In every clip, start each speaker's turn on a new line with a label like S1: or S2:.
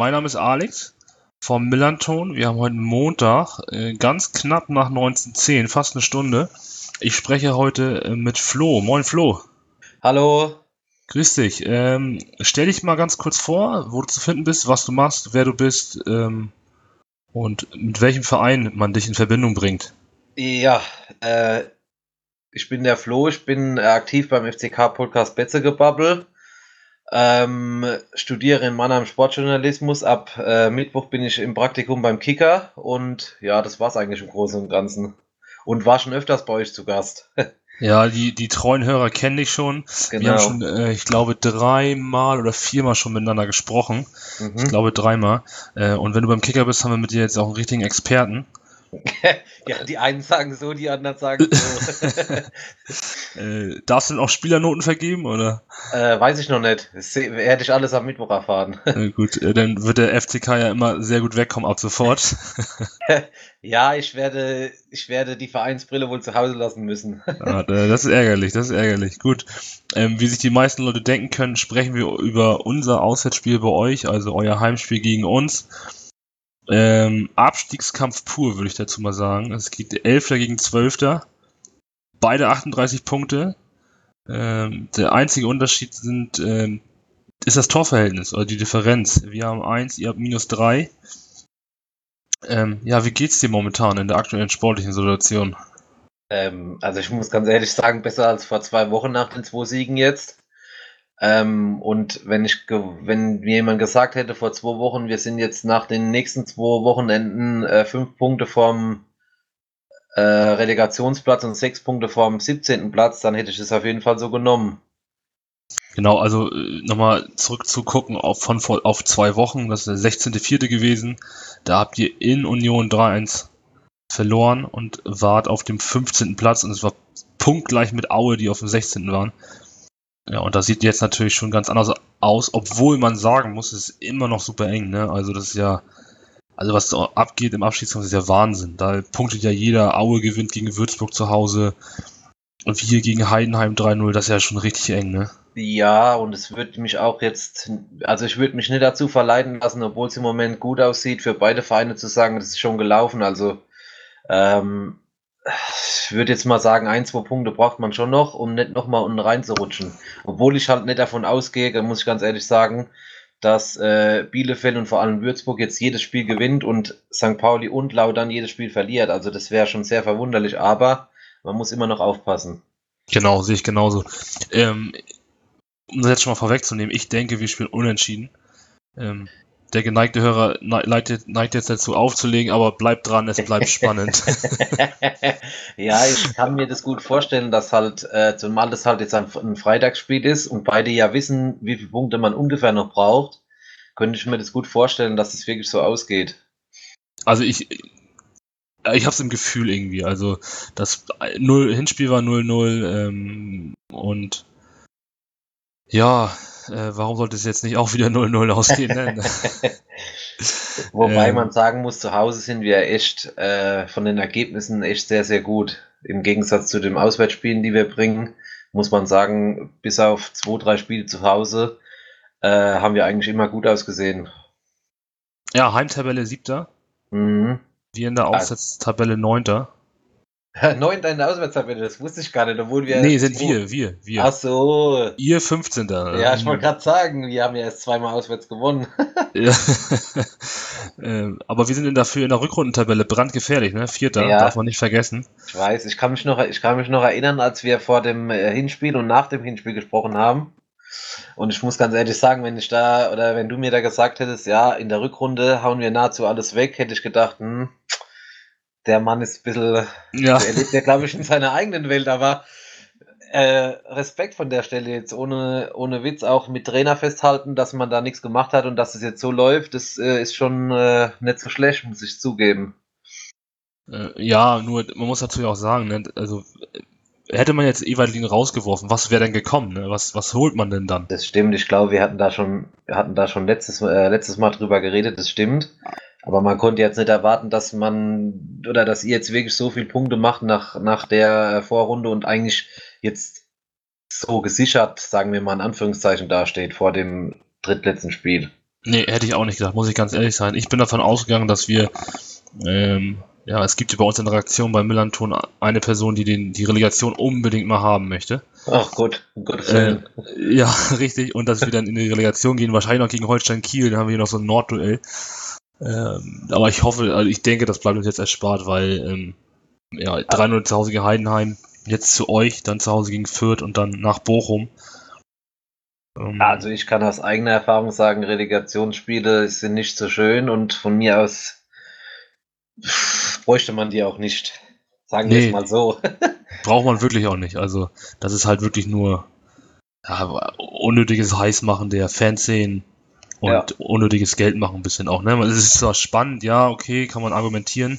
S1: mein Name ist Alex vom Millanton. Wir haben heute Montag, äh, ganz knapp nach 19.10, fast eine Stunde. Ich spreche heute äh, mit Flo. Moin, Flo.
S2: Hallo.
S1: Grüß dich. Ähm, stell dich mal ganz kurz vor, wo du zu finden bist, was du machst, wer du bist ähm, und mit welchem Verein man dich in Verbindung bringt.
S2: Ja, äh, ich bin der Flo, ich bin äh, aktiv beim FCK Podcast Betzegebubble. Ähm, studiere in Mannheim Sportjournalismus. Ab äh, Mittwoch bin ich im Praktikum beim Kicker und ja, das war's eigentlich im Großen und Ganzen. Und war schon öfters bei euch zu Gast.
S1: Ja, die, die treuen Hörer kennen dich schon.
S2: Genau.
S1: Wir haben schon, äh, ich glaube, dreimal oder viermal schon miteinander gesprochen.
S2: Mhm.
S1: Ich glaube, dreimal. Äh, und wenn du beim Kicker bist, haben wir mit dir jetzt auch einen richtigen Experten.
S2: ja, die einen sagen so, die anderen sagen so.
S1: Äh, darfst du denn auch Spielernoten vergeben, oder?
S2: äh, weiß ich noch nicht. Das werde ich alles am Mittwoch erfahren.
S1: Äh, gut, dann wird der FCK ja immer sehr gut wegkommen ab sofort.
S2: ja, ich werde, ich werde die Vereinsbrille wohl zu Hause lassen müssen.
S1: Ja, äh, das ist ärgerlich, das ist ärgerlich. Gut, ähm, wie sich die meisten Leute denken können, sprechen wir über unser Auswärtsspiel bei euch, also euer Heimspiel gegen uns. Ähm, Abstiegskampf pur, würde ich dazu mal sagen. Es geht 11. gegen 12. Beide 38 Punkte. Ähm, der einzige Unterschied sind, ähm, ist das Torverhältnis oder die Differenz. Wir haben 1, ihr habt minus 3. Ähm, ja, wie geht's dir momentan in der aktuellen sportlichen Situation?
S2: Ähm, also ich muss ganz ehrlich sagen, besser als vor zwei Wochen nach den zwei Siegen jetzt. Ähm, und wenn ich, wenn mir jemand gesagt hätte vor zwei Wochen, wir sind jetzt nach den nächsten zwei Wochenenden äh, fünf Punkte vom äh, Relegationsplatz und sechs Punkte vom 17. Platz, dann hätte ich es auf jeden Fall so genommen.
S1: Genau, also äh, nochmal zurückzugucken auf, von auf zwei Wochen, das ist der 16.04. gewesen. Da habt ihr in Union 3-1 verloren und wart auf dem 15. Platz und es war punktgleich mit Aue, die auf dem 16. waren. Ja, und das sieht jetzt natürlich schon ganz anders aus, obwohl man sagen muss, es ist immer noch super eng, ne? Also das ist ja, also was abgeht im Abschiedskampf ist ja Wahnsinn. Da punktet ja jeder, Aue gewinnt gegen Würzburg zu Hause und wir gegen Heidenheim 3-0, das ist ja schon richtig eng, ne?
S2: Ja, und es würde mich auch jetzt, also ich würde mich nicht dazu verleiten lassen, obwohl es im Moment gut aussieht, für beide Vereine zu sagen, das ist schon gelaufen. Also ähm, ich würde jetzt mal sagen, ein, zwei Punkte braucht man schon noch, um nicht nochmal unten reinzurutschen. Obwohl ich halt nicht davon ausgehe, da muss ich ganz ehrlich sagen, dass äh, Bielefeld und vor allem Würzburg jetzt jedes Spiel gewinnt und St. Pauli und Lautern jedes Spiel verliert. Also das wäre schon sehr verwunderlich, aber man muss immer noch aufpassen.
S1: Genau, sehe ich genauso. Ähm, um das jetzt schon mal vorwegzunehmen, ich denke, wir spielen unentschieden. Ähm, der geneigte Hörer ne- neigt, neigt jetzt dazu aufzulegen, aber bleibt dran, es bleibt spannend.
S2: ja, ich kann mir das gut vorstellen, dass halt, äh, zumal das halt jetzt ein, ein Freitagsspiel ist und beide ja wissen, wie viele Punkte man ungefähr noch braucht, könnte ich mir das gut vorstellen, dass es wirklich so ausgeht.
S1: Also ich, ich habe es im Gefühl irgendwie. Also das null Hinspiel war 0-0 ähm, und ja, äh, warum sollte es jetzt nicht auch wieder 0-0 ausgehen? Ne?
S2: Wobei
S1: Ähm.
S2: man sagen muss, zu Hause sind wir echt äh, von den Ergebnissen echt sehr, sehr gut. Im Gegensatz zu den Auswärtsspielen, die wir bringen, muss man sagen, bis auf zwei, drei Spiele zu Hause äh, haben wir eigentlich immer gut ausgesehen.
S1: ja, Heimtabelle siebter,
S2: Mhm.
S1: wir in der Auswärtstabelle neunter.
S2: Neun in der Auswärtstabelle, das wusste ich gar nicht, obwohl wir.
S1: Nee, sind wir, wir, wir.
S2: Ach so.
S1: Ihr 15.
S2: Ja, ich wollte gerade sagen, wir haben ja erst zweimal auswärts gewonnen.
S1: Ja. ähm, aber wir sind in dafür in der Rückrundentabelle brandgefährlich, ne? Vierter,
S2: Ja.
S1: darf man nicht vergessen.
S2: Ich weiß, ich kann mich noch, ich kann mich noch erinnern, als wir vor dem äh, Hinspiel und nach dem Hinspiel gesprochen haben. Und ich muss ganz ehrlich sagen, wenn ich da oder wenn du mir da gesagt hättest, ja, in der Rückrunde hauen wir nahezu alles weg, hätte ich gedacht, hm, der Mann ist ein bisschen,
S1: Ja,
S2: er lebt ja, glaube ich, in seiner eigenen Welt, aber äh, Respekt von der Stelle jetzt, ohne, ohne Witz, auch mit Trainer festhalten, dass man da nichts gemacht hat und dass es jetzt so läuft, das äh, ist schon äh, nicht so schlecht, muss ich zugeben.
S1: äh, ja, nur man muss natürlich auch sagen, ne? also hätte man jetzt Evalin rausgeworfen, was wäre denn gekommen? Ne? Was, was holt man denn dann?
S2: Das stimmt, ich glaube, wir hatten da schon, wir hatten da schon letztes, äh, letztes Mal drüber geredet, das stimmt. Aber man konnte jetzt nicht erwarten, dass man oder dass ihr jetzt wirklich so viele Punkte macht nach, nach der Vorrunde und eigentlich jetzt so gesichert, sagen wir mal in Anführungszeichen, dasteht vor dem drittletzten Spiel.
S1: Nee, hätte ich auch nicht gedacht, muss ich ganz ehrlich sein. Ich bin davon ausgegangen, dass wir, ähm, ja, es gibt bei uns in der Redaktion bei Millanton eine Person, die den, die Relegation unbedingt mal haben möchte.
S2: Ach gut, um Gottes
S1: Äh, ja, richtig. Und dass wir dann in die Relegation gehen, wahrscheinlich noch gegen Holstein Kiel, dann haben wir hier noch so ein Nordduell. Ähm, aber ich hoffe, also ich denke, das bleibt uns jetzt erspart, weil ähm, ja, 3-0 zu Hause gegen Heidenheim, jetzt zu euch, dann zu Hause gegen Fürth und dann nach Bochum. Ähm,
S2: Also ich kann aus eigener Erfahrung sagen, Relegationsspiele sind nicht so schön und von mir aus pff, bräuchte man die auch nicht. Sagen wir
S1: Nee.
S2: es mal so.
S1: braucht man wirklich auch nicht. Also, das ist halt wirklich nur ja, unnötiges Heißmachen der Fanszenen und
S2: Ja.
S1: unnötiges Geld machen ein bisschen auch. Ne? Es ist zwar spannend, ja, okay, kann man argumentieren.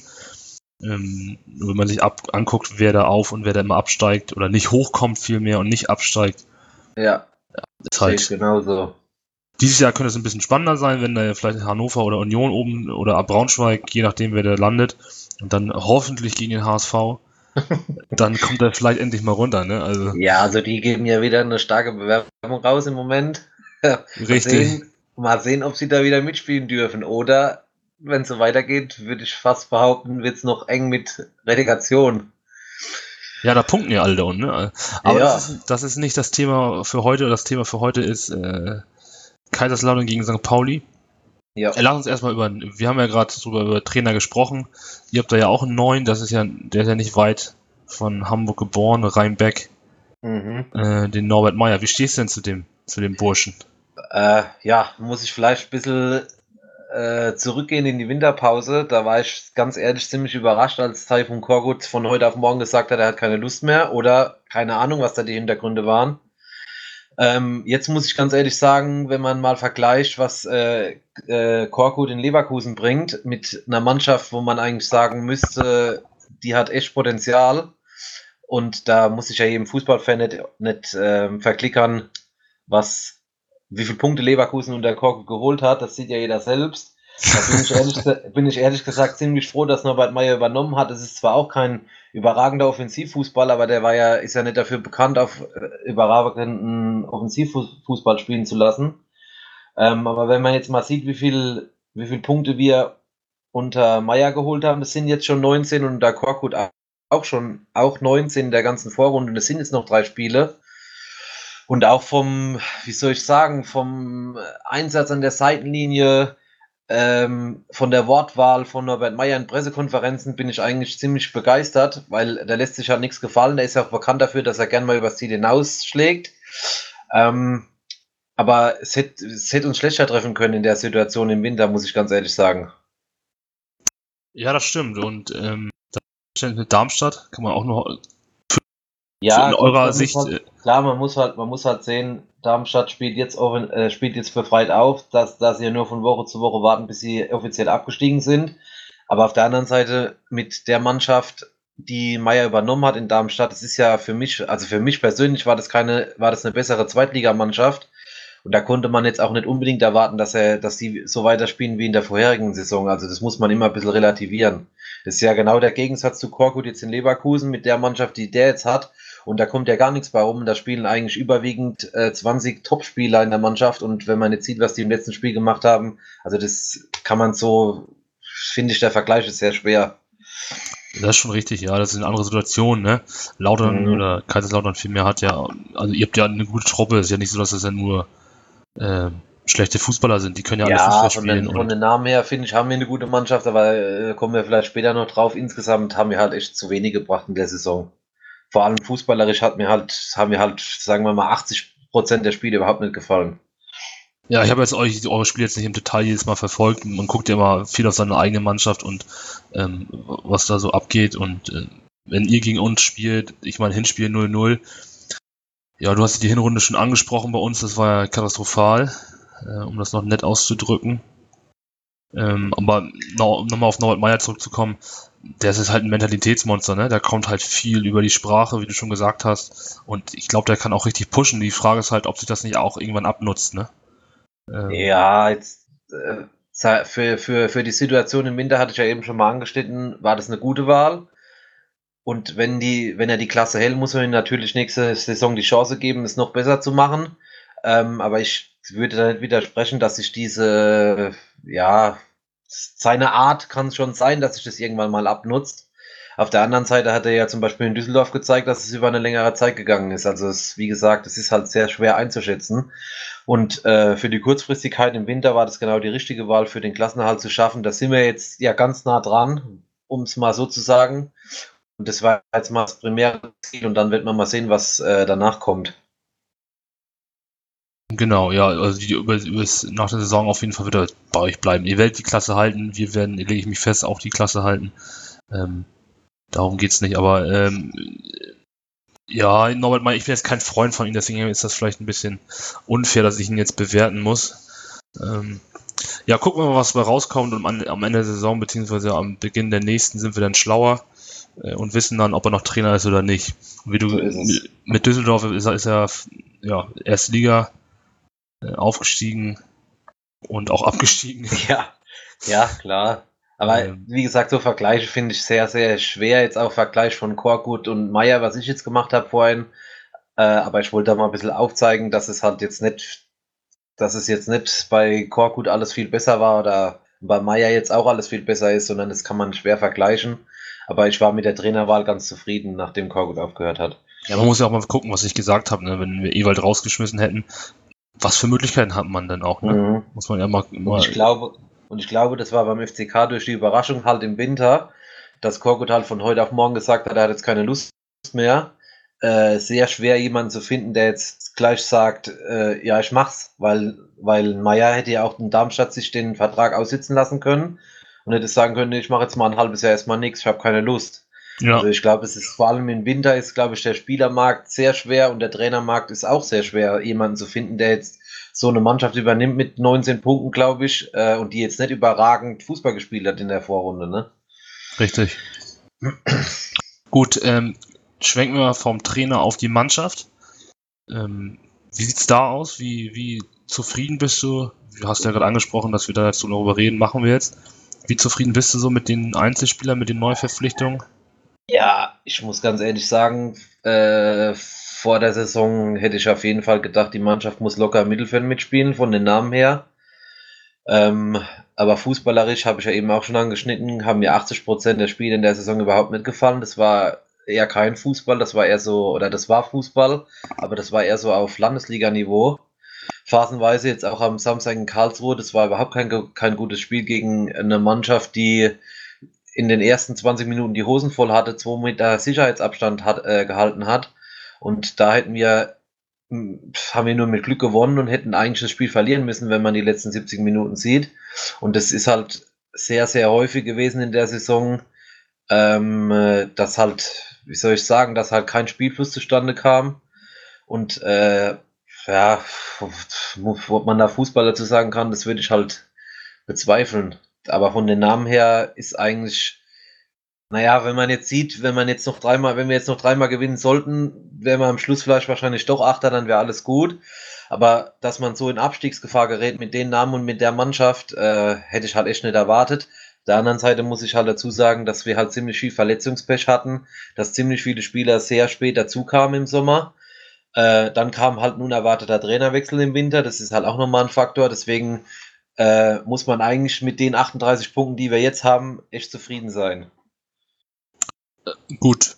S1: Ähm, wenn man sich ab anguckt, wer da auf und wer da immer absteigt oder nicht hochkommt vielmehr und nicht absteigt,
S2: Ja,
S1: ist
S2: sehe ich
S1: halt.
S2: genauso.
S1: Dieses Jahr könnte es ein bisschen spannender sein, wenn da vielleicht Hannover oder Union oben oder Braunschweig, je nachdem wer da landet, und dann hoffentlich gegen den HSV, dann kommt er vielleicht endlich mal runter, ne? Also
S2: Ja, also die geben ja wieder eine starke Bewerbung raus im Moment.
S1: Richtig.
S2: sehen, mal sehen, ob sie da wieder mitspielen dürfen. Oder, wenn es so weitergeht, würde ich fast behaupten, wird es noch eng mit Relegation.
S1: Ja, da punkten ja alle da unten. Ne? Aber
S2: Ja.
S1: das, ist, das ist nicht das Thema für heute. Das Thema für heute ist äh, Kaiserslautern gegen St. Pauli.
S2: Ja,
S1: Äh, Lass uns erstmal über, wir haben ja gerade drüber über Trainer gesprochen. Ihr habt da ja auch einen neuen, das ist ja, der ist ja nicht weit von Hamburg geboren, Rheinbeck,
S2: mhm.
S1: äh, den Norbert Meyer. Wie stehst du denn zu dem, zu dem Burschen?
S2: Äh, ja, muss ich vielleicht ein bisschen äh, zurückgehen in die Winterpause. Da war ich ganz ehrlich ziemlich überrascht, als Taifun Korkut von heute auf morgen gesagt hat, er hat keine Lust mehr oder keine Ahnung, was da die Hintergründe waren. Ähm, jetzt muss ich ganz ehrlich sagen, wenn man mal vergleicht, was äh, äh, Korkut in Leverkusen bringt, mit einer Mannschaft, wo man eigentlich sagen müsste, die hat echt Potenzial. Und da muss ich ja jedem Fußballfan nicht, nicht ähm, verklickern, was, wie viele Punkte Leverkusen unter Korkut geholt hat. Das sieht ja jeder selbst. Da bin ich ehrlich, bin ich ehrlich gesagt ziemlich froh, dass Norbert Meyer übernommen hat. Es ist zwar auch kein überragender Offensivfußball, aber der war ja, ist ja nicht dafür bekannt, auf äh, überragenden Offensivfußball spielen zu lassen. Ähm, aber wenn man jetzt mal sieht, wie viel, wie viel Punkte wir unter Meyer geholt haben, das sind jetzt schon 19 und unter Korkut auch schon auch 19 der ganzen Vorrunde. Und es sind jetzt noch drei Spiele. Und auch vom, wie soll ich sagen, vom Einsatz an der Seitenlinie, ähm, von der Wortwahl von Norbert Meyer in Pressekonferenzen bin ich eigentlich ziemlich begeistert, weil da lässt sich halt nichts gefallen. Der ist ja auch bekannt dafür, dass er gern mal übers Ziel hinausschlägt. Ähm, aber es hätte, es hätte uns schlechter treffen können in der Situation im Winter, muss ich ganz ehrlich sagen.
S1: Ja, das stimmt. Und ähm, mit Darmstadt kann man auch noch
S2: Ja,
S1: in
S2: gut,
S1: eurer
S2: man
S1: Sicht.
S2: Halt,
S1: äh,
S2: klar, man muss halt, man muss halt sehen, Darmstadt spielt jetzt, offen, äh, spielt jetzt befreit auf, dass, dass sie ja nur von Woche zu Woche warten, bis sie offiziell abgestiegen sind. Aber auf der anderen Seite mit der Mannschaft, die Meier übernommen hat in Darmstadt, das ist ja für mich, also für mich persönlich war das keine, war das eine bessere Zweitligamannschaft. Und da konnte man jetzt auch nicht unbedingt erwarten, dass er, dass die so weiterspielen wie in der vorherigen Saison. Also das muss man immer ein bisschen relativieren. Das ist ja genau der Gegensatz zu Korkut jetzt in Leverkusen mit der Mannschaft, die der jetzt hat. Und da kommt ja gar nichts bei rum. Da spielen eigentlich überwiegend äh, 20 Topspieler in der Mannschaft. Und wenn man jetzt sieht, was die im letzten Spiel gemacht haben, also das kann man so, finde ich, der Vergleich ist sehr schwer.
S1: Das ist schon richtig, ja. Das ist eine andere Situation, ne? Lautern
S2: Mhm.
S1: oder Kaiserslautern vielmehr hat ja, also ihr habt ja eine gute Truppe. Es ist ja nicht so, dass das ja nur äh, schlechte Fußballer sind. Die können ja, alle
S2: Ja,
S1: Fußball
S2: von den,
S1: spielen.
S2: von den Namen her, finde ich, haben wir eine gute Mannschaft, aber äh, kommen wir vielleicht später noch drauf. Insgesamt haben wir halt echt zu wenig gebracht in der Saison. Vor allem fußballerisch hat mir halt, haben mir halt, sagen wir mal, 80 Prozent der Spiele überhaupt nicht gefallen.
S1: ja, ich habe jetzt euch eure Spiele jetzt nicht im Detail jedes Mal verfolgt. Man guckt ja immer viel auf seine eigene Mannschaft und ähm, was da so abgeht. Und äh, wenn ihr gegen uns spielt, ich meine Hinspiel 0-0, ja, du hast die Hinrunde schon angesprochen bei uns, das war ja katastrophal, äh, um das noch nett auszudrücken. Ähm, aber no, nochmal auf Norbert Meyer zurückzukommen, der ist halt ein Mentalitätsmonster, ne? Der kommt halt viel über die Sprache, wie du schon gesagt hast. Und ich glaube, der kann auch richtig pushen. Die Frage ist halt, ob sich das nicht auch irgendwann abnutzt, ne? Ähm,
S2: Ja, jetzt, äh, für, für, für die Situation im Winter hatte ich ja eben schon mal angeschnitten, war das eine gute Wahl. Und wenn, die, wenn er die Klasse hält, muss man ihm natürlich nächste Saison die Chance geben, es noch besser zu machen. Ähm, aber ich würde widersprechen, dass sich diese, ja, seine Art kann es schon sein, dass sich das irgendwann mal abnutzt. Auf der anderen Seite hat er ja zum Beispiel in Düsseldorf gezeigt, dass es über eine längere Zeit gegangen ist. Also es, wie gesagt, es ist halt sehr schwer einzuschätzen. Und äh, für die Kurzfristigkeit im Winter war das genau die richtige Wahl für den Klassenerhalt zu schaffen. Da sind wir jetzt ja ganz nah dran, um es mal so zu sagen. Und das war jetzt mal das primäre Ziel und dann wird man mal sehen, was äh, danach kommt.
S1: Genau, ja, also die, über, über, nach der Saison auf jeden Fall wieder bei euch bleiben. Ihr werdet die Klasse halten, wir werden, lege ich mich fest, auch die Klasse halten. Ähm, darum geht's nicht, aber ähm, ja, Norbert, ich bin jetzt kein Freund von ihm, deswegen ist das vielleicht ein bisschen unfair, dass ich ihn jetzt bewerten muss. Ähm, ja, gucken wir mal, was da rauskommt und am, am Ende der Saison, beziehungsweise am Beginn der nächsten sind wir dann schlauer äh, und wissen dann, ob er noch Trainer ist oder nicht. Wie du so mit Düsseldorf ist er, ist er ja, erste Liga äh, aufgestiegen und auch abgestiegen.
S2: Ja, ja, klar. Aber ähm, wie gesagt, so Vergleiche finde ich sehr, sehr schwer. Jetzt auch Vergleich von Korkut und Meier, was ich jetzt gemacht habe vorhin. Äh, aber ich wollte da mal ein bisschen aufzeigen, dass es halt jetzt nicht, dass es jetzt nicht bei Korkut alles viel besser war oder bei Meier jetzt auch alles viel besser ist, sondern das kann man schwer vergleichen. Aber ich war mit der Trainerwahl ganz zufrieden, nachdem Korkut aufgehört hat.
S1: Ja, man muss ja auch mal gucken, was ich gesagt habe. Ne? Wenn wir Ewald rausgeschmissen hätten, was für Möglichkeiten hat man denn auch? Ne? Mhm. Muss man ja mal.
S2: mal ich glaube, und ich glaube, das war beim FCK durch die Überraschung halt im Winter, dass Korkut halt von heute auf morgen gesagt hat, er hat jetzt keine Lust mehr. Äh, sehr schwer, jemanden zu finden, der jetzt gleich sagt, äh, ja, ich mach's, weil, weil Meier hätte ja auch in Darmstadt sich den Vertrag aussitzen lassen können und hätte sagen können, ich mache jetzt mal ein halbes Jahr erstmal nichts, ich habe keine Lust. Ja. Also ich glaube, es ist vor allem im Winter ist, glaube ich, der Spielermarkt sehr schwer und der Trainermarkt ist auch sehr schwer, jemanden zu finden, der jetzt so eine Mannschaft übernimmt mit 19 Punkten, glaube ich, äh, und die jetzt nicht überragend Fußball gespielt hat in der Vorrunde, ne?
S1: Richtig. Gut, ähm, schwenken wir vom Trainer auf die Mannschaft. Ähm, wie sieht's da aus? Wie, wie zufrieden bist du? Du hast ja gerade angesprochen, dass wir da jetzt darüber reden, machen wir jetzt. Wie zufrieden bist du so mit den Einzelspielern, mit den Neuverpflichtungen?
S2: Ja, ich muss ganz ehrlich sagen, äh, vor der Saison hätte ich auf jeden Fall gedacht, die Mannschaft muss locker im Mittelfeld mitspielen, von den Namen her. Ähm, aber fußballerisch habe ich ja eben auch schon angeschnitten, haben mir 80% der Spiele in der Saison überhaupt nicht gefallen. Das war eher kein Fußball, das war eher so, oder das war Fußball, aber das war eher so auf Landesliga-Niveau. Phasenweise jetzt auch am Samstag in Karlsruhe, das war überhaupt kein, kein gutes Spiel gegen eine Mannschaft, die in den ersten 20 Minuten die Hosen voll hatte, zwei Meter Sicherheitsabstand hat, äh, gehalten hat. Und da hätten wir, hm, haben wir nur mit Glück gewonnen und hätten eigentlich das Spiel verlieren müssen, wenn man die letzten 70 Minuten sieht. Und das ist halt sehr, sehr häufig gewesen in der Saison, ähm, äh, dass halt, wie soll ich sagen, dass halt kein Spielfluss zustande kam. Und äh, ja, ob man da Fußball dazu sagen kann, das würde ich halt bezweifeln. Aber von den Namen her ist eigentlich, naja, wenn man jetzt sieht, wenn man jetzt noch dreimal, wenn wir jetzt noch dreimal gewinnen sollten, wären wir am Schluss vielleicht wahrscheinlich doch Achter, dann wäre alles gut. Aber dass man so in Abstiegsgefahr gerät mit den Namen und mit der Mannschaft, äh, hätte ich halt echt nicht erwartet. Der anderen Seite muss ich halt dazu sagen, dass wir halt ziemlich viel Verletzungspech hatten, dass ziemlich viele Spieler sehr spät dazu kamen im Sommer. Äh, dann kam halt ein unerwarteter Trainerwechsel im Winter, das ist halt auch nochmal ein Faktor. Deswegen äh, muss man eigentlich mit den 38 Punkten, die wir jetzt haben, echt zufrieden sein.
S1: Gut.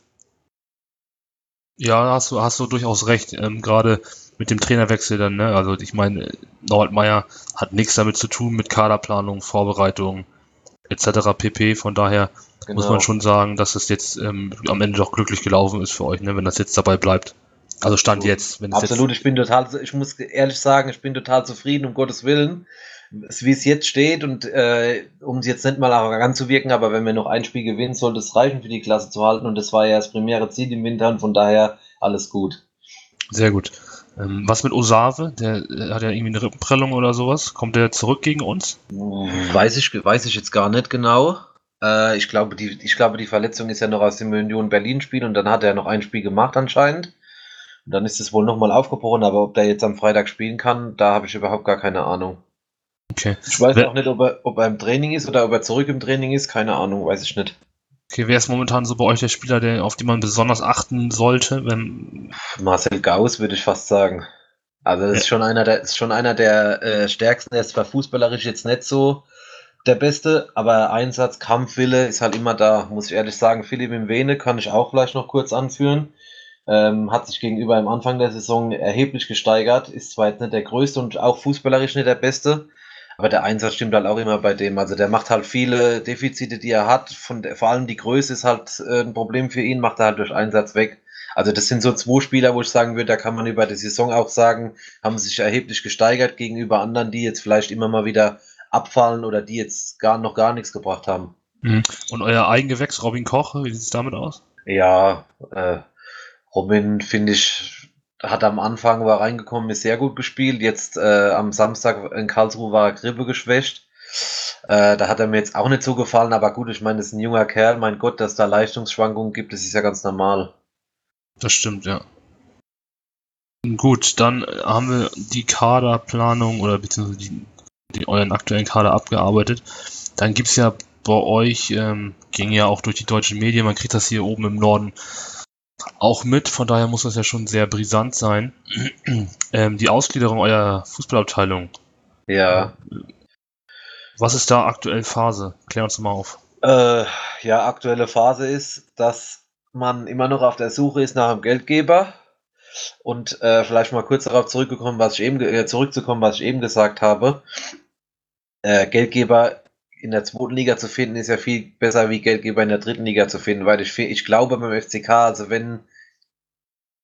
S1: Ja, hast du, hast du durchaus recht. Ähm, Gerade mit dem Trainerwechsel dann, ne? Also ich meine, Norbert Meyer hat nichts damit zu tun mit Kaderplanung, Vorbereitung etc. pp. Von daher genau. muss man schon sagen, dass es jetzt ähm, am Ende doch glücklich gelaufen ist für euch, ne? wenn das jetzt dabei bleibt. Also Stand so. jetzt.
S2: Absolut,
S1: jetzt
S2: ich bin total, ich muss ehrlich sagen, ich bin total zufrieden, um Gottes Willen wie es jetzt steht und äh, um es jetzt nicht mal arrogant zu wirken, aber wenn wir noch ein Spiel gewinnen, sollte es reichen für die Klasse zu halten und das war ja das primäre Ziel im Winter und von daher alles gut.
S1: Sehr gut. Ähm, was mit Osave? Der, der, hat ja irgendwie eine Rippenprellung oder sowas. Kommt der zurück gegen uns?
S2: Weiß ich, weiß ich jetzt gar nicht genau. Äh, ich, glaube, die, ich glaube, die Verletzung ist ja noch aus dem Union Berlin-Spiel und dann hat er noch ein Spiel gemacht anscheinend. Und dann ist es wohl nochmal aufgebrochen, aber ob der jetzt am Freitag spielen kann, da habe ich überhaupt gar keine Ahnung.
S1: Okay.
S2: Ich weiß auch nicht, ob er, ob er im Training ist oder ob er zurück im Training ist. Keine Ahnung, weiß ich nicht.
S1: Okay, wer ist momentan so bei euch der Spieler, der, auf den man besonders achten sollte? Wenn,
S2: Marcel Gauss würde ich fast sagen. Also das ist schon einer der ist schon einer der äh, stärksten. Er ist zwar fußballerisch jetzt nicht so der Beste, aber Einsatz, Kampfwille ist halt immer da, muss ich ehrlich sagen. Philipp im Vene kann ich auch gleich noch kurz anführen. Ähm, hat sich gegenüber am Anfang der Saison erheblich gesteigert, ist zwar jetzt nicht der größte und auch fußballerisch nicht der beste, aber der Einsatz stimmt halt auch immer bei dem. Also der macht halt viele Defizite, die er hat. Von der, vor allem die Größe ist halt äh, ein Problem für ihn, macht er halt durch Einsatz weg. Also das sind so zwei Spieler, wo ich sagen würde, da kann man über die Saison auch sagen, haben sich erheblich gesteigert gegenüber anderen, die jetzt vielleicht immer mal wieder abfallen oder die jetzt gar noch gar nichts gebracht haben.
S1: und euer Eigengewächs, Robin Koch, wie sieht es damit aus?
S2: Ja, äh, Robin finde ich hat am Anfang war reingekommen, ist sehr gut gespielt. Jetzt äh, am Samstag in Karlsruhe war er Grippe geschwächt. Äh, da hat er mir jetzt auch nicht so gefallen, aber gut, ich meine, das ist ein junger Kerl, mein Gott, dass da Leistungsschwankungen gibt, das ist ja ganz normal.
S1: Das stimmt, ja. Gut, dann äh, haben wir die Kaderplanung oder beziehungsweise die, die, euren aktuellen Kader abgearbeitet. Dann gibt's ja bei euch, ähm, ging ja auch durch die deutschen Medien, man kriegt das hier oben im Norden auch mit, von daher muss das ja schon sehr brisant sein. ähm, die Ausgliederung eurer Fußballabteilung,
S2: Ja.
S1: was ist da aktuell Phase? Klär uns mal auf.
S2: Äh, ja, aktuelle Phase ist, dass man immer noch auf der Suche ist nach einem Geldgeber. Und äh, vielleicht mal kurz darauf zurückgekommen, was ich eben äh, zurückzukommen, was ich eben gesagt habe. Äh, Geldgeber in der zweiten Liga zu finden, ist ja viel besser wie Geldgeber in der dritten Liga zu finden, weil ich, ich glaube beim FCK, also wenn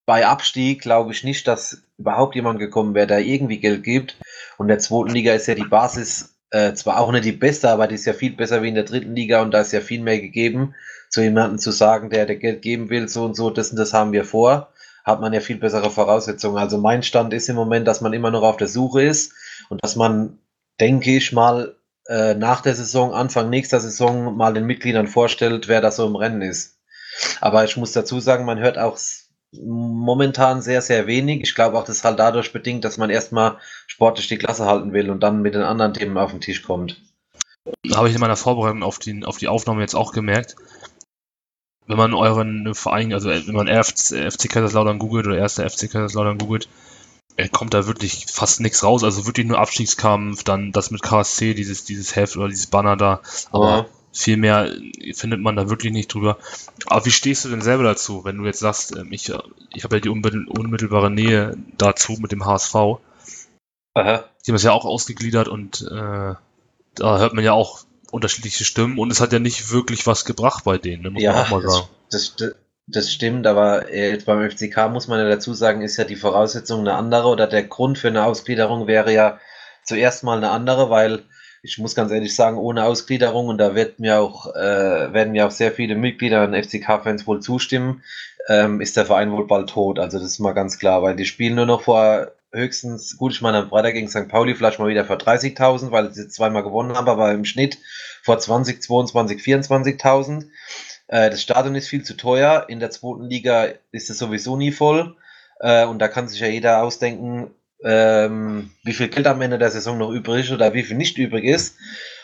S2: bei Abstieg, glaube ich nicht, dass überhaupt jemand gekommen wäre, der irgendwie Geld gibt. Und in der zweiten Liga ist ja die Basis äh, zwar auch nicht die beste, aber die ist ja viel besser wie in der dritten Liga und da ist ja viel mehr gegeben, zu jemandem zu sagen, der der Geld geben will, so und so, das und das haben wir vor, hat man ja viel bessere Voraussetzungen. Also mein Stand ist im Moment, dass man immer noch auf der Suche ist und dass man, denke ich mal, äh, nach der Saison, Anfang nächster Saison mal den Mitgliedern vorstellt, wer da so im Rennen ist. Aber ich muss dazu sagen, man hört auch momentan sehr, sehr wenig. Ich glaube auch, das ist halt dadurch bedingt, dass man erstmal sportlich die Klasse halten will und dann mit den anderen Themen auf den Tisch kommt.
S1: habe ich in meiner Vorbereitung auf die, auf die Aufnahme jetzt auch gemerkt. Wenn man euren Verein, also wenn man FC, Kaiserslautern googelt oder erster FC Kaiserslautern googelt, äh, kommt da wirklich fast nichts raus. Also wirklich nur Abstiegskampf, dann das mit KSC, dieses, dieses Heft oder dieses Banner da. Aber
S2: Ja.
S1: viel mehr findet man da wirklich nicht drüber. Aber wie stehst du denn selber dazu, wenn du jetzt sagst, ähm, ich, äh, ich habe ja die unmittel- unmittelbare Nähe dazu mit dem HSV.
S2: Aha.
S1: Die haben es ja auch ausgegliedert und äh, da hört man ja auch unterschiedliche Stimmen und es hat ja nicht wirklich was gebracht bei denen, ne, muss man
S2: Ja,
S1: auch mal
S2: das,
S1: sagen.
S2: das, st- das stimmt, aber äh, jetzt beim FCK muss man ja dazu sagen, ist ja die Voraussetzung eine andere oder der Grund für eine Ausgliederung wäre ja zuerst mal eine andere, weil ich muss ganz ehrlich sagen, ohne Ausgliederung, und da wird mir auch, äh, werden mir auch sehr viele Mitglieder und FCK-Fans wohl zustimmen, ähm, ist der Verein wohl bald tot. Also das ist mal ganz klar, weil die spielen nur noch vor höchstens, gut, ich meine, am Freitag gegen St. Pauli vielleicht mal wieder vor 30.000, weil sie zweimal gewonnen haben, aber im Schnitt vor 20, 22, 24.000. Äh, das Stadion ist viel zu teuer. In der zweiten Liga ist es sowieso nie voll. Äh, und da kann sich ja jeder ausdenken, ähm, wie viel Geld am Ende der Saison noch übrig ist oder wie viel nicht übrig ist.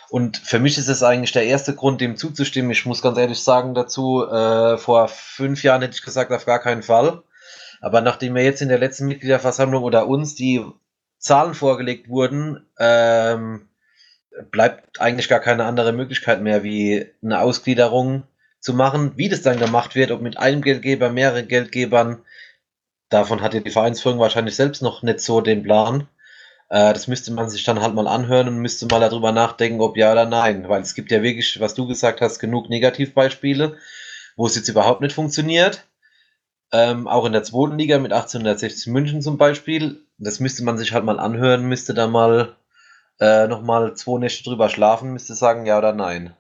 S2: Und für mich ist es eigentlich der erste Grund, dem zuzustimmen. Ich muss ganz ehrlich sagen dazu, äh, vor fünf Jahren hätte ich gesagt, auf gar keinen Fall. Aber nachdem wir jetzt in der letzten Mitgliederversammlung oder uns die Zahlen vorgelegt wurden, ähm, bleibt eigentlich gar keine andere Möglichkeit mehr, wie eine Ausgliederung zu machen. Wie das dann gemacht wird, ob mit einem Geldgeber, mehreren Geldgebern, davon hat ja die Vereinsführung wahrscheinlich selbst noch nicht so den Plan. Äh, das müsste man sich dann halt mal anhören und müsste mal darüber nachdenken, ob ja oder nein. Weil es gibt ja wirklich, was du gesagt hast, genug Negativbeispiele, wo es jetzt überhaupt nicht funktioniert. Ähm, auch in der zweiten Liga mit 1860 München zum Beispiel. Das müsste man sich halt mal anhören, müsste da mal äh, nochmal zwei Nächte drüber schlafen, müsste sagen ja oder nein.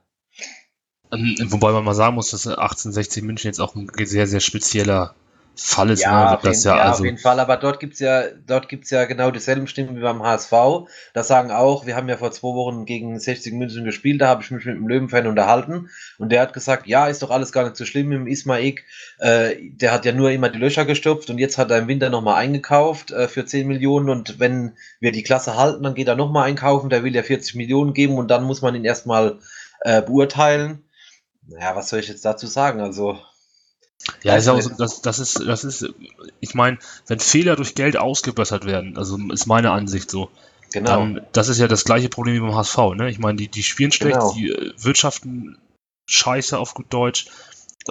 S1: Ähm, Wobei man mal sagen muss, dass 1860 München jetzt auch ein sehr, sehr spezieller Fall ist,
S2: Ja,
S1: ne,
S2: auf
S1: das
S2: jeden,
S1: ja,
S2: ja,
S1: also,
S2: auf jeden Fall, aber dort gibt's ja, dort gibt's ja genau dieselben Stimmen wie beim HSV. Da sagen auch, wir haben ja vor zwei Wochen gegen 60 München gespielt, da habe ich mich mit einem Löwenfan unterhalten und der hat gesagt, ja, ist doch alles gar nicht so schlimm mit dem Ismaik. Äh, der hat ja nur immer die Löcher gestopft und jetzt hat er im Winter nochmal eingekauft äh, für 10 Millionen und wenn wir die Klasse halten, dann geht er nochmal einkaufen, der will ja 40 Millionen geben und dann muss man ihn erstmal äh, beurteilen. Naja, was soll ich jetzt dazu sagen? Also,
S1: ja, ist auch so, das, das ist, das ist, ich meine, wenn Fehler durch Geld ausgebessert werden, also ist meine Ansicht so,
S2: genau.
S1: dann, das ist ja das gleiche Problem wie beim HSV, ne? Ich meine, die, die spielen schlecht,
S2: Genau.
S1: die äh, wirtschaften scheiße auf gut Deutsch,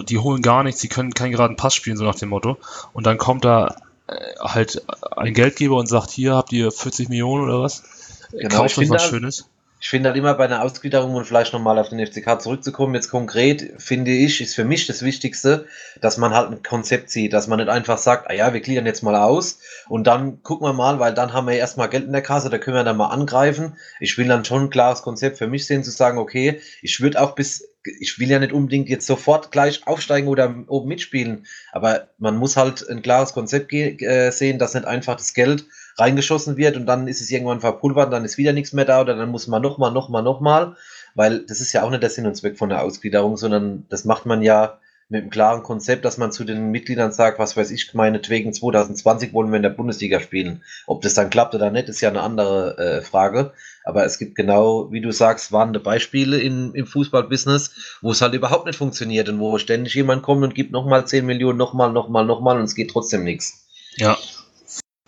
S1: die holen gar nichts, die können keinen geraden Pass spielen, so nach dem Motto. Und dann kommt da äh, halt ein Geldgeber und sagt, hier habt ihr 40 Millionen oder was?
S2: Genau,
S1: Kauft euch was
S2: halt-
S1: Schönes.
S2: Ich finde halt immer bei einer Ausgliederung und vielleicht nochmal auf den FCK zurückzukommen, jetzt konkret, finde ich, ist für mich das Wichtigste, dass man halt ein Konzept sieht, dass man nicht einfach sagt, ah ja, wir gliedern jetzt mal aus und dann gucken wir mal, weil dann haben wir erstmal Geld in der Kasse, da können wir dann mal angreifen. Ich will dann schon ein klares Konzept für mich sehen, zu sagen, okay, ich würde auch bis, ich will ja nicht unbedingt jetzt sofort gleich aufsteigen oder oben mitspielen, aber man muss halt ein klares Konzept äh, sehen, dass nicht einfach das Geld reingeschossen wird und dann ist es irgendwann verpulvert dann ist wieder nichts mehr da oder dann muss man nochmal, nochmal, nochmal, weil das ist ja auch nicht der Sinn und Zweck von der Ausgliederung, sondern das macht man ja mit einem klaren Konzept, dass man zu den Mitgliedern sagt, was weiß ich, meinetwegen 2020 wollen wir in der Bundesliga spielen. Ob das dann klappt oder nicht, ist ja eine andere äh, Frage. Aber es gibt genau, wie du sagst, warnende Beispiele in, im Fußballbusiness, wo es halt überhaupt nicht funktioniert und wo ständig jemand kommt und gibt nochmal 10 Millionen, nochmal, nochmal, nochmal und es geht trotzdem nichts.
S1: Ja.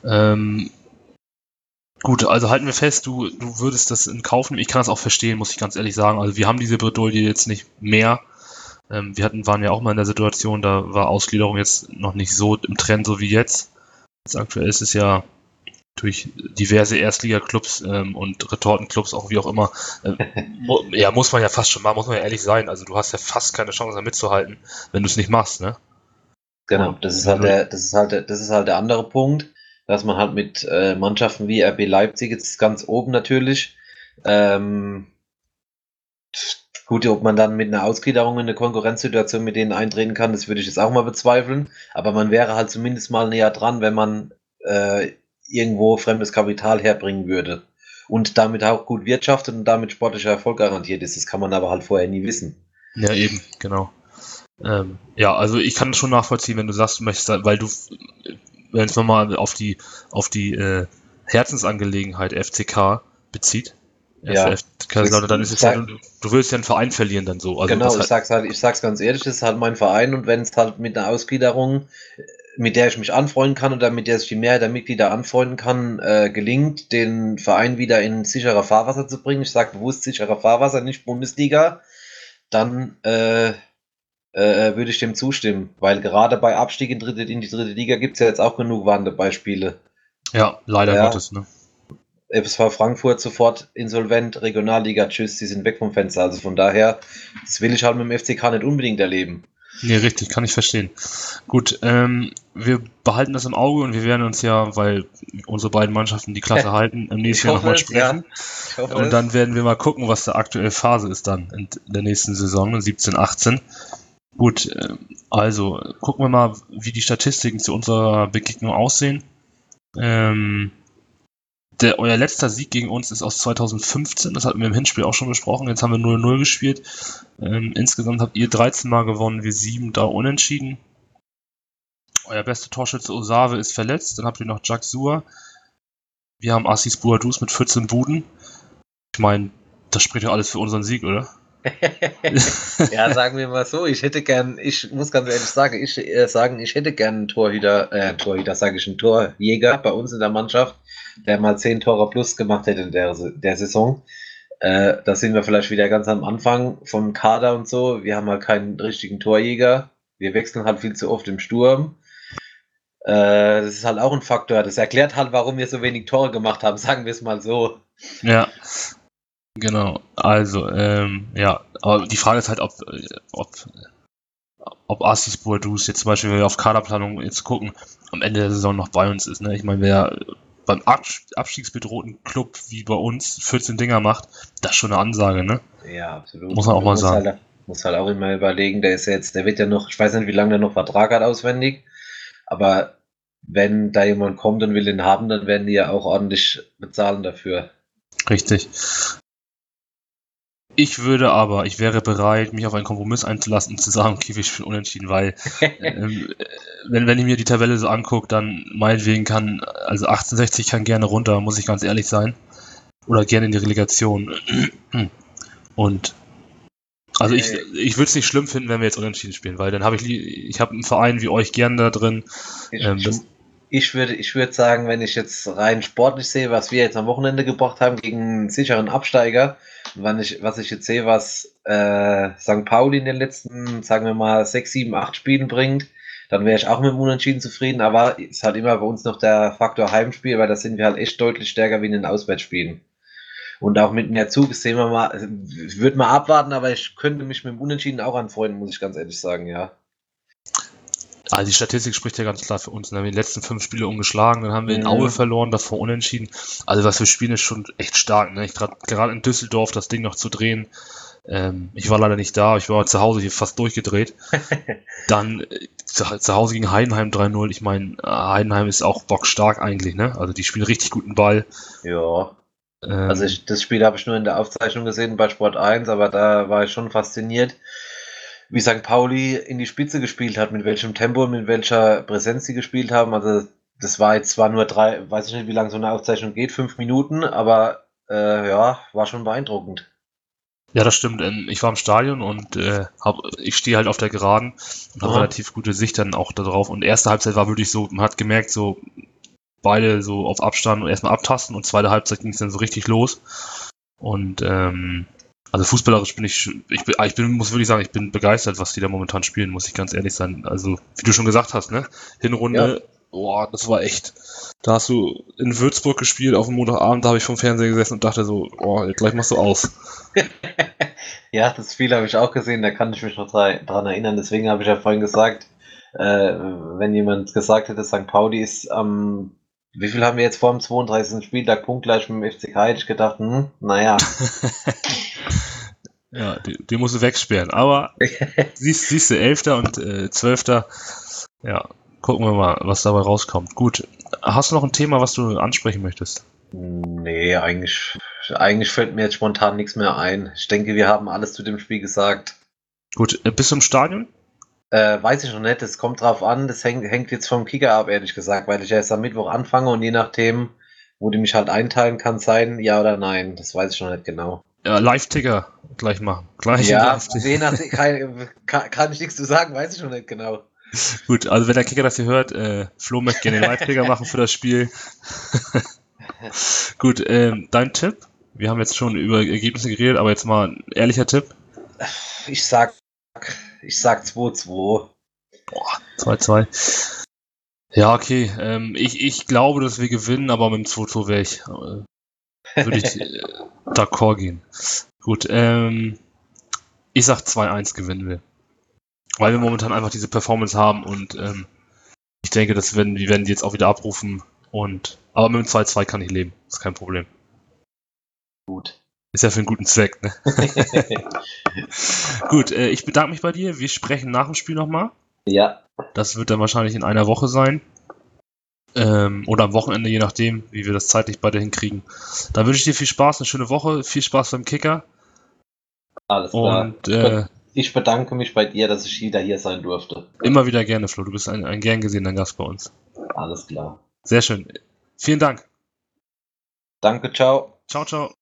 S1: Ähm, gut, also halten wir fest, du, du würdest das in Kauf nehmen. Ich kann das auch verstehen, muss ich ganz ehrlich sagen. Also wir haben diese Bredouille jetzt nicht mehr. Ähm, wir hatten, waren ja auch mal in der Situation, da war Ausgliederung jetzt noch nicht so im Trend, so wie jetzt. Jetzt aktuell ist es ja durch diverse Erstliga-Clubs ähm, und Retortenclubs, auch wie auch immer, äh, mu ja, muss man ja fast schon mal, muss man ja ehrlich sein. Also du hast ja fast keine Chance, da mitzuhalten, wenn du es nicht machst, ne?
S2: Genau, das ist halt der, das ist halt der, das ist halt der andere Punkt, dass man halt mit äh, Mannschaften wie RB Leipzig jetzt ganz oben natürlich, ähm, gut, ob man dann mit einer Ausgliederung in eine Konkurrenzsituation mit denen eintreten kann, das würde ich jetzt auch mal bezweifeln, aber man wäre halt zumindest mal näher dran, wenn man äh, irgendwo fremdes Kapital herbringen würde und damit auch gut wirtschaftet und damit sportlicher Erfolg garantiert ist. Das kann man aber halt vorher nie wissen.
S1: Ja, eben, genau. Ähm, ja, also ich kann das schon nachvollziehen, wenn du sagst, du möchtest, weil du, wenn es nochmal auf die, auf die äh, Herzensangelegenheit FCK bezieht,
S2: Ja.
S1: FCK Kaiserslautern, dann ist es ja, du, du willst ja einen Verein verlieren dann so. Also
S2: genau,
S1: das
S2: ich
S1: halt,
S2: sag's halt, ich sag's ganz ehrlich, das ist halt mein Verein und wenn es halt mit einer Ausgliederung, mit der ich mich anfreunden kann oder mit der sich die Mehrheit der Mitglieder anfreunden kann, äh, gelingt, den Verein wieder in sichere Fahrwasser zu bringen, ich sage bewusst sichere Fahrwasser, nicht Bundesliga, dann äh, äh, würde ich dem zustimmen, weil gerade bei Abstieg in, dritte, in die dritte Liga gibt's ja jetzt auch genug warnende Beispiele.
S1: ja, leider
S2: Ja.
S1: Gottes, ne?
S2: FSV Frankfurt sofort insolvent, Regionalliga, tschüss, die sind weg vom Fenster. Also von daher, das will ich halt mit dem FCK nicht unbedingt erleben.
S1: Nee, richtig, kann ich verstehen. Gut, ähm, wir behalten das im Auge und wir werden uns ja, weil unsere beiden Mannschaften die Klasse halten, im nächsten Jahr nochmal
S2: es,
S1: sprechen.
S2: Hoffe
S1: Und
S2: es.
S1: dann werden wir mal gucken, was da aktuell Phase ist dann in der nächsten Saison, in 17, 18. Gut, ähm, also gucken wir mal, wie die Statistiken zu unserer Begegnung aussehen. Ähm, der, euer letzter Sieg gegen uns ist aus 2015, das hatten wir im Hinspiel auch schon besprochen. Jetzt haben wir 0-0 gespielt. Ähm, insgesamt habt ihr 13 Mal gewonnen, wir 7 da unentschieden. Euer bester Torschütze Osave ist verletzt, dann habt ihr noch Jack Sua. Wir haben Assis Buadus mit 14 Buden. Ich meine, das spricht ja alles für unseren Sieg, oder?
S2: ja, sagen wir mal so, ich hätte gern, ich muss ganz ehrlich sagen, ich äh, sagen, ich hätte gern einen Torhüter, äh, Torhüter sage ich, einen Torjäger bei uns in der Mannschaft, der mal 10 Tore plus gemacht hätte in der, der Saison. Äh, da sind wir vielleicht wieder ganz am Anfang vom Kader und so. Wir haben halt keinen richtigen Torjäger. Wir wechseln halt viel zu oft im Sturm. Äh, das ist halt auch ein Faktor. Das erklärt halt, warum wir so wenig Tore gemacht haben, sagen wir es mal so.
S1: Ja. Genau. Also, ähm, ja. Aber die Frage ist halt, ob, ob, ob Assis Buadus jetzt zum Beispiel, wenn wir auf Kaderplanung jetzt gucken, am Ende der Saison noch bei uns ist. Ne? Ich meine, wer beim Abs- abstiegsbedrohten Club wie bei uns 14 Dinger macht, das ist schon eine Ansage, ne?
S2: Ja, absolut.
S1: Muss man auch mal sagen.
S2: Halt, muss halt auch immer überlegen, der ist jetzt, der wird ja noch, ich weiß nicht, wie lange der noch Vertrag hat auswendig, Aber wenn da jemand kommt und will den haben, dann werden die ja auch ordentlich bezahlen dafür.
S1: Richtig. Ich würde aber, ich wäre bereit, mich auf einen Kompromiss einzulassen und zu sagen, okay, wir spielen unentschieden, weil ähm, wenn, wenn ich mir die Tabelle so angucke, dann meinetwegen kann, also 1860 kann gerne runter, muss ich ganz ehrlich sein. Oder gerne in die Relegation. Und also ich, ich würde es nicht schlimm finden, wenn wir jetzt unentschieden spielen, weil dann habe ich, ich habe einen Verein wie euch gern da drin.
S2: Ich, ähm, ich würde ich würde sagen, wenn ich jetzt rein sportlich sehe, was wir jetzt am Wochenende gebracht haben gegen einen sicheren Absteiger, wenn ich, was ich jetzt sehe, was äh, St. Pauli in den letzten, sagen wir mal, sechs, sieben, acht Spielen bringt, dann wäre ich auch mit dem Unentschieden zufrieden, aber es hat immer bei uns noch der Faktor Heimspiel, weil da sind wir halt echt deutlich stärker wie in den Auswärtsspielen. Und auch mit mehr Zug sehen wir mal, ich würde mal abwarten, aber ich könnte mich mit dem Unentschieden auch anfreunden, muss ich ganz ehrlich sagen, ja.
S1: Also die Statistik spricht ja ganz klar für uns. Dann haben wir die letzten fünf Spiele umgeschlagen, dann haben wir in mhm. Aue verloren, davor unentschieden. Also was wir spielen ist schon echt stark. Ne? Gerade in Düsseldorf das Ding noch zu drehen. Ähm, ich war leider nicht da, ich war zu Hause hier fast durchgedreht. dann äh, zu, zu, Hause gegen Heidenheim 3-0. Ich meine, Heidenheim ist auch bockstark eigentlich. Ne? Also die spielen richtig guten Ball.
S2: Ja. Ähm, also ich, das Spiel habe ich nur in der Aufzeichnung gesehen bei Sport 1, aber da war ich schon fasziniert, wie St. Pauli in die Spitze gespielt hat, mit welchem Tempo, mit welcher Präsenz sie gespielt haben. Also das war jetzt zwar nur drei, weiß ich nicht, wie lange so eine Aufzeichnung geht, fünf Minuten, aber äh, ja, war schon beeindruckend.
S1: Ja, das stimmt. Ich war im Stadion und äh, hab, ich stehe halt auf der Geraden und habe relativ gute Sicht dann auch darauf. Und erste Halbzeit war wirklich so, man hat gemerkt, so beide so auf Abstand und erstmal abtasten und zweite Halbzeit ging es dann so richtig los. Und ähm, also fußballerisch bin ich, ich bin, ich bin, muss wirklich sagen, ich bin begeistert, was die da momentan spielen, muss ich ganz ehrlich sein. Also, wie du schon gesagt hast, ne? Hinrunde, ja. boah, das war echt. Da hast du in Würzburg gespielt auf dem Montagabend, da habe ich vom Fernseher gesessen und dachte so, oh, gleich machst du aus.
S2: ja, das Spiel habe ich auch gesehen, da kann ich mich noch dran erinnern. Deswegen habe ich ja vorhin gesagt, äh, wenn jemand gesagt hätte, St. Pauli ist am wie viel haben wir jetzt vor dem 32. Spieltag punktgleich mit dem FC Heide gedacht? Hm, naja.
S1: ja, den, den musst du wegsperren. Aber siehst, siehst du, 11. und äh, 12. Ja, gucken wir mal, was dabei rauskommt. Gut. Hast du noch ein Thema, was du ansprechen möchtest?
S2: Nee, eigentlich, eigentlich fällt mir jetzt spontan nichts mehr ein. Ich denke, wir haben alles zu dem Spiel gesagt.
S1: Gut, äh, bist du im Stadion?
S2: Äh, weiß ich noch nicht, das kommt drauf an, das hängt, hängt jetzt vom Kicker ab, ehrlich gesagt, weil ich erst am Mittwoch anfange und je nachdem, wo die mich halt einteilen kann, sein, ja oder nein, das weiß ich noch nicht genau.
S1: Ja, Live-Ticker gleich machen. Gleich
S2: ja, je nachdem, kann, kann, kann, ich nichts zu sagen, weiß ich noch nicht genau.
S1: Gut, also wenn der Kicker das hier hört, äh, Flo möchte gerne den Live-Ticker machen für das Spiel. Gut, ähm, dein Tipp? Wir haben jetzt schon über Ergebnisse geredet, aber jetzt mal ein ehrlicher Tipp.
S2: Ich sag ich sag 2-2.
S1: 2-2. Ja, okay. Ähm, ich, ich glaube, dass wir gewinnen, aber mit dem 2-2 wäre ich, äh, würde ich äh, d'accord gehen. Gut, ähm, ich sag 2-1 gewinnen wir. Weil wir momentan einfach diese Performance haben und ähm, ich denke, dass werden, wir werden die jetzt auch wieder abrufen und aber mit dem 2-2 kann ich leben. ist kein Problem.
S2: Gut.
S1: Ist ja für einen guten Zweck, ne? Gut, äh, ich bedanke mich bei dir. Wir sprechen nach dem Spiel nochmal.
S2: Ja.
S1: Das wird dann wahrscheinlich in einer Woche sein. Ähm, oder am Wochenende, je nachdem, wie wir das zeitlich beide hinkriegen. Da wünsche ich dir viel Spaß, eine schöne Woche, viel Spaß beim Kicker.
S2: Alles klar. Und, äh, ich bedanke mich bei dir, dass ich wieder hier sein durfte.
S1: Immer wieder gerne, Flo. Du bist ein, ein gern gesehener Gast bei uns.
S2: Alles klar.
S1: Sehr schön. Vielen Dank.
S2: Danke, ciao.
S1: Ciao, ciao.